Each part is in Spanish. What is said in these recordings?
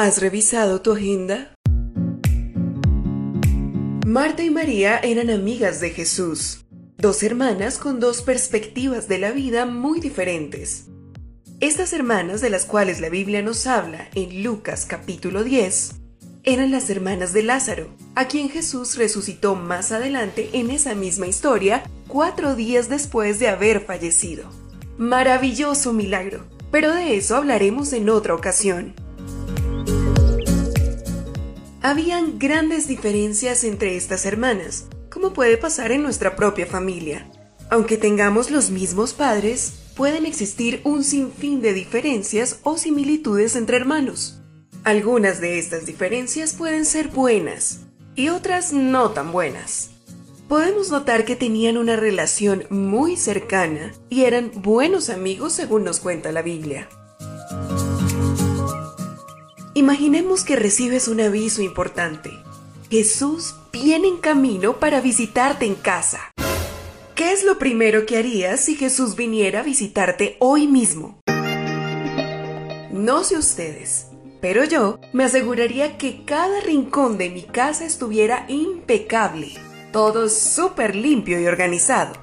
¿Has revisado tu agenda? Marta y María eran amigas de Jesús, dos hermanas con dos perspectivas de la vida muy diferentes. Estas hermanas de las cuales la Biblia nos habla en Lucas capítulo 10 eran las hermanas de Lázaro, a quien Jesús resucitó más adelante en esa misma historia, cuatro días después de haber fallecido. Maravilloso milagro, pero de eso hablaremos en otra ocasión. Habían grandes diferencias entre estas hermanas, como puede pasar en nuestra propia familia. Aunque tengamos los mismos padres, pueden existir un sinfín de diferencias o similitudes entre hermanos. Algunas de estas diferencias pueden ser buenas y otras no tan buenas. Podemos notar que tenían una relación muy cercana y eran buenos amigos según nos cuenta la Biblia. Imaginemos que recibes un aviso importante. Jesús viene en camino para visitarte en casa. ¿Qué es lo primero que harías si Jesús viniera a visitarte hoy mismo? No sé ustedes, pero yo me aseguraría que cada rincón de mi casa estuviera impecable, todo súper limpio y organizado.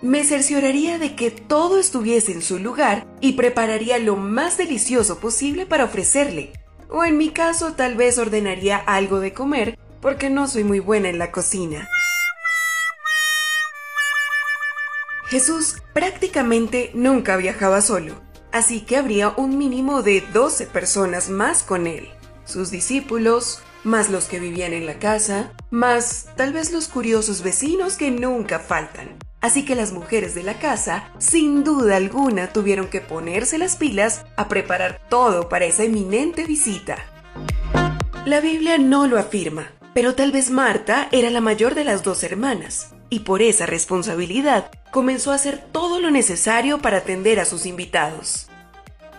Me cercioraría de que todo estuviese en su lugar y prepararía lo más delicioso posible para ofrecerle, o en mi caso tal vez ordenaría algo de comer porque no soy muy buena en la cocina. Jesús prácticamente nunca viajaba solo, así que habría un mínimo de 12 personas más con él, sus discípulos, más los que vivían en la casa, más tal vez los curiosos vecinos que nunca faltan. Así que las mujeres de la casa, sin duda alguna, tuvieron que ponerse las pilas a preparar todo para esa eminente visita. La Biblia no lo afirma, pero tal vez Marta era la mayor de las dos hermanas, y por esa responsabilidad comenzó a hacer todo lo necesario para atender a sus invitados.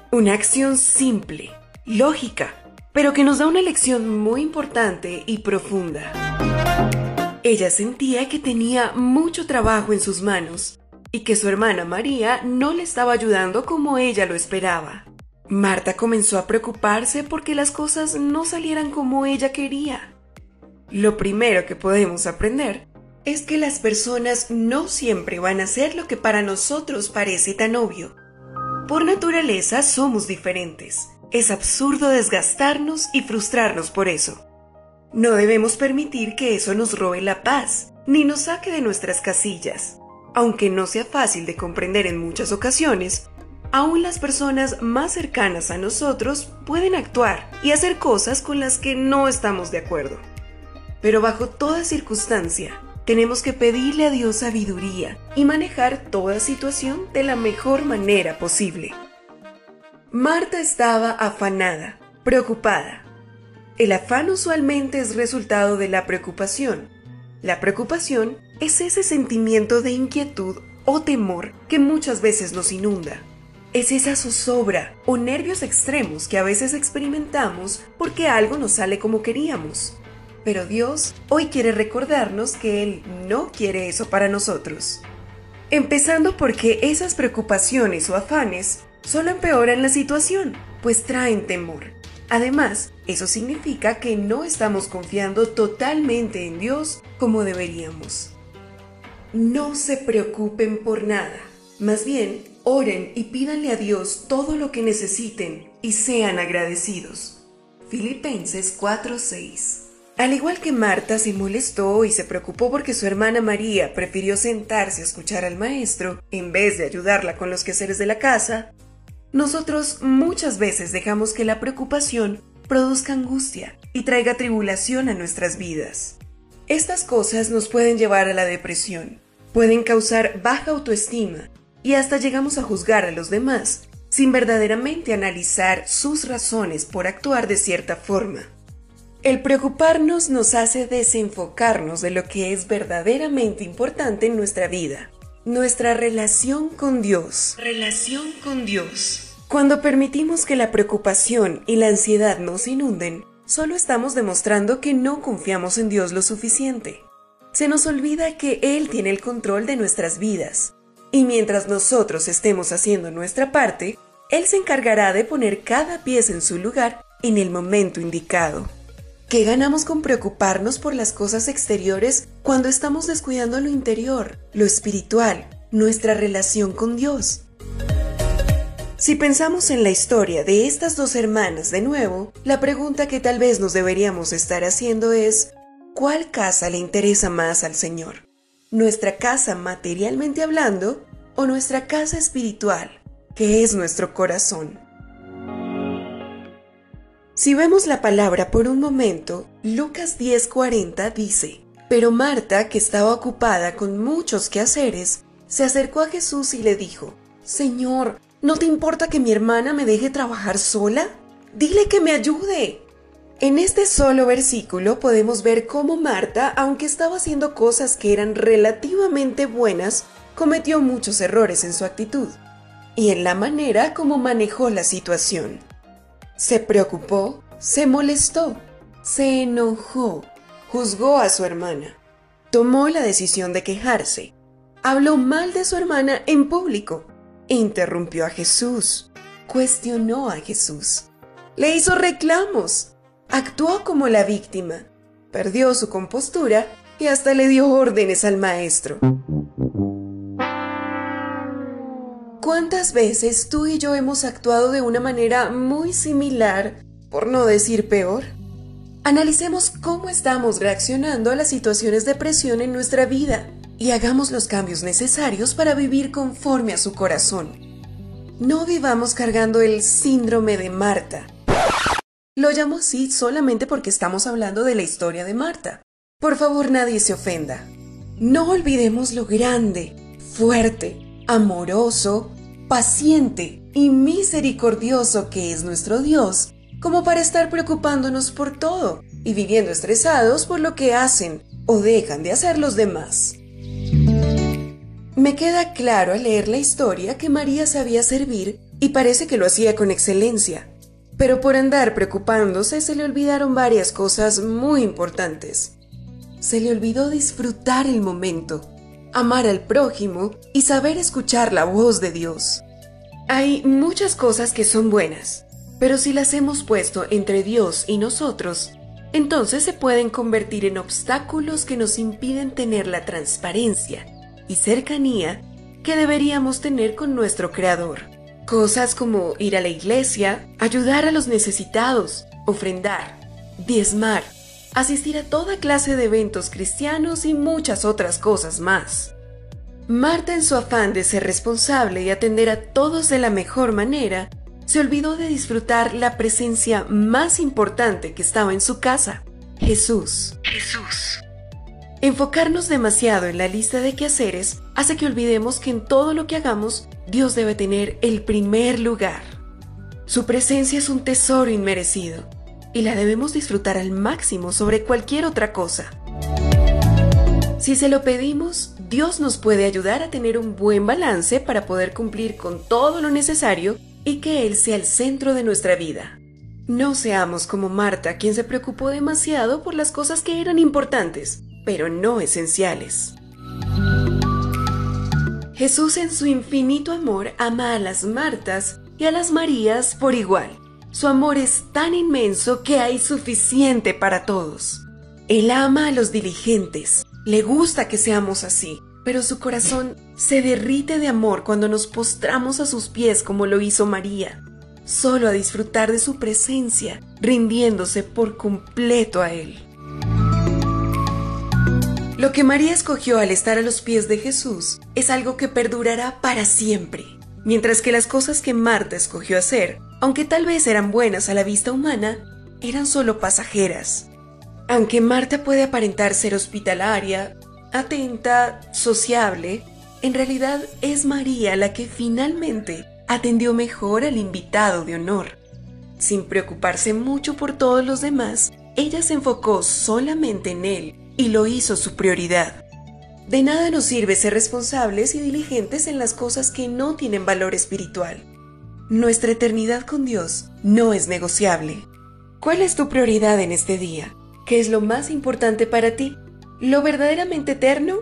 Una acción simple, lógica, pero que nos da una lección muy importante y profunda. Ella sentía que tenía mucho trabajo en sus manos y que su hermana María no le estaba ayudando como ella lo esperaba. Marta comenzó a preocuparse porque las cosas no salieran como ella quería. Lo primero que podemos aprender es que las personas no siempre van a hacer lo que para nosotros parece tan obvio. Por naturaleza somos diferentes. Es absurdo desgastarnos y frustrarnos por eso. No debemos permitir que eso nos robe la paz, ni nos saque de nuestras casillas. Aunque no sea fácil de comprender en muchas ocasiones, aún las personas más cercanas a nosotros pueden actuar y hacer cosas con las que no estamos de acuerdo. Pero bajo toda circunstancia, tenemos que pedirle a Dios sabiduría y manejar toda situación de la mejor manera posible. Marta estaba afanada, preocupada, el afán usualmente es resultado de la preocupación. La preocupación es ese sentimiento de inquietud o temor que muchas veces nos inunda. Es esa zozobra o nervios extremos que a veces experimentamos porque algo nos sale como queríamos. Pero Dios hoy quiere recordarnos que Él no quiere eso para nosotros. Empezando porque esas preocupaciones o afanes solo empeoran la situación, pues traen temor. Además, eso significa que no estamos confiando totalmente en Dios como deberíamos. No se preocupen por nada, más bien oren y pídanle a Dios todo lo que necesiten y sean agradecidos. Filipenses 4:6 Al igual que Marta se molestó y se preocupó porque su hermana María prefirió sentarse a escuchar al maestro en vez de ayudarla con los quehaceres de la casa, nosotros muchas veces dejamos que la preocupación produzca angustia y traiga tribulación a nuestras vidas. Estas cosas nos pueden llevar a la depresión, pueden causar baja autoestima y hasta llegamos a juzgar a los demás sin verdaderamente analizar sus razones por actuar de cierta forma. El preocuparnos nos hace desenfocarnos de lo que es verdaderamente importante en nuestra vida, nuestra relación con Dios. Relación con Dios. Cuando permitimos que la preocupación y la ansiedad nos inunden, solo estamos demostrando que no confiamos en Dios lo suficiente. Se nos olvida que Él tiene el control de nuestras vidas, y mientras nosotros estemos haciendo nuestra parte, Él se encargará de poner cada pieza en su lugar en el momento indicado. ¿Qué ganamos con preocuparnos por las cosas exteriores cuando estamos descuidando lo interior, lo espiritual, nuestra relación con Dios? Si pensamos en la historia de estas dos hermanas de nuevo, la pregunta que tal vez nos deberíamos estar haciendo es, ¿cuál casa le interesa más al Señor? ¿Nuestra casa materialmente hablando o nuestra casa espiritual, que es nuestro corazón? Si vemos la palabra por un momento, Lucas 10:40 dice, Pero Marta, que estaba ocupada con muchos quehaceres, se acercó a Jesús y le dijo, Señor, ¿no te importa que mi hermana me deje trabajar sola? Dile que me ayude. En este solo versículo podemos ver cómo Marta, aunque estaba haciendo cosas que eran relativamente buenas, cometió muchos errores en su actitud y en la manera como manejó la situación. Se preocupó, se molestó, se enojó, juzgó a su hermana, tomó la decisión de quejarse, habló mal de su hermana en público, interrumpió a Jesús, cuestionó a Jesús, le hizo reclamos, actuó como la víctima, perdió su compostura y hasta le dio órdenes al maestro. ¿Cuántas veces tú y yo hemos actuado de una manera muy similar, por no decir peor? Analicemos cómo estamos reaccionando a las situaciones de presión en nuestra vida y hagamos los cambios necesarios para vivir conforme a su corazón. No vivamos cargando el síndrome de Marta. Lo llamo así solamente porque estamos hablando de la historia de Marta. Por favor, nadie se ofenda. No olvidemos lo grande, fuerte, amoroso, paciente y misericordioso que es nuestro Dios, como para estar preocupándonos por todo y viviendo estresados por lo que hacen o dejan de hacer los demás. Me queda claro al leer la historia que María sabía servir y parece que lo hacía con excelencia, pero por andar preocupándose se le olvidaron varias cosas muy importantes. Se le olvidó disfrutar el momento amar al prójimo y saber escuchar la voz de Dios. Hay muchas cosas que son buenas, pero si las hemos puesto entre Dios y nosotros, entonces se pueden convertir en obstáculos que nos impiden tener la transparencia y cercanía que deberíamos tener con nuestro Creador. Cosas como ir a la iglesia, ayudar a los necesitados, ofrendar, diezmar, asistir a toda clase de eventos cristianos y muchas otras cosas más. Marta, en su afán de ser responsable y atender a todos de la mejor manera, se olvidó de disfrutar la presencia más importante que estaba en su casa, Jesús. Jesús. Enfocarnos demasiado en la lista de quehaceres hace que olvidemos que en todo lo que hagamos Dios debe tener el primer lugar. Su presencia es un tesoro inmerecido y la debemos disfrutar al máximo sobre cualquier otra cosa. Si se lo pedimos, Dios nos puede ayudar a tener un buen balance para poder cumplir con todo lo necesario y que Él sea el centro de nuestra vida. No seamos como Marta, quien se preocupó demasiado por las cosas que eran importantes, pero no esenciales. Jesús en su infinito amor ama a las Martas y a las Marías por igual. Su amor es tan inmenso que hay suficiente para todos. Él ama a los diligentes, le gusta que seamos así, pero su corazón se derrite de amor cuando nos postramos a sus pies como lo hizo María, solo a disfrutar de su presencia, rindiéndose por completo a Él. Lo que María escogió al estar a los pies de Jesús es algo que perdurará para siempre, mientras que las cosas que Marta escogió hacer aunque tal vez eran buenas a la vista humana, eran solo pasajeras. Aunque Marta puede aparentar ser hospitalaria, atenta, sociable, en realidad es María la que finalmente atendió mejor al invitado de honor. Sin preocuparse mucho por todos los demás, ella se enfocó solamente en él y lo hizo su prioridad. De nada nos sirve ser responsables y diligentes en las cosas que no tienen valor espiritual. Nuestra eternidad con Dios no es negociable. ¿Cuál es tu prioridad en este día? ¿Qué es lo más importante para ti? ¿Lo verdaderamente eterno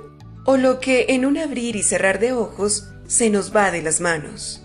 o lo que en un abrir y cerrar de ojos se nos va de las manos?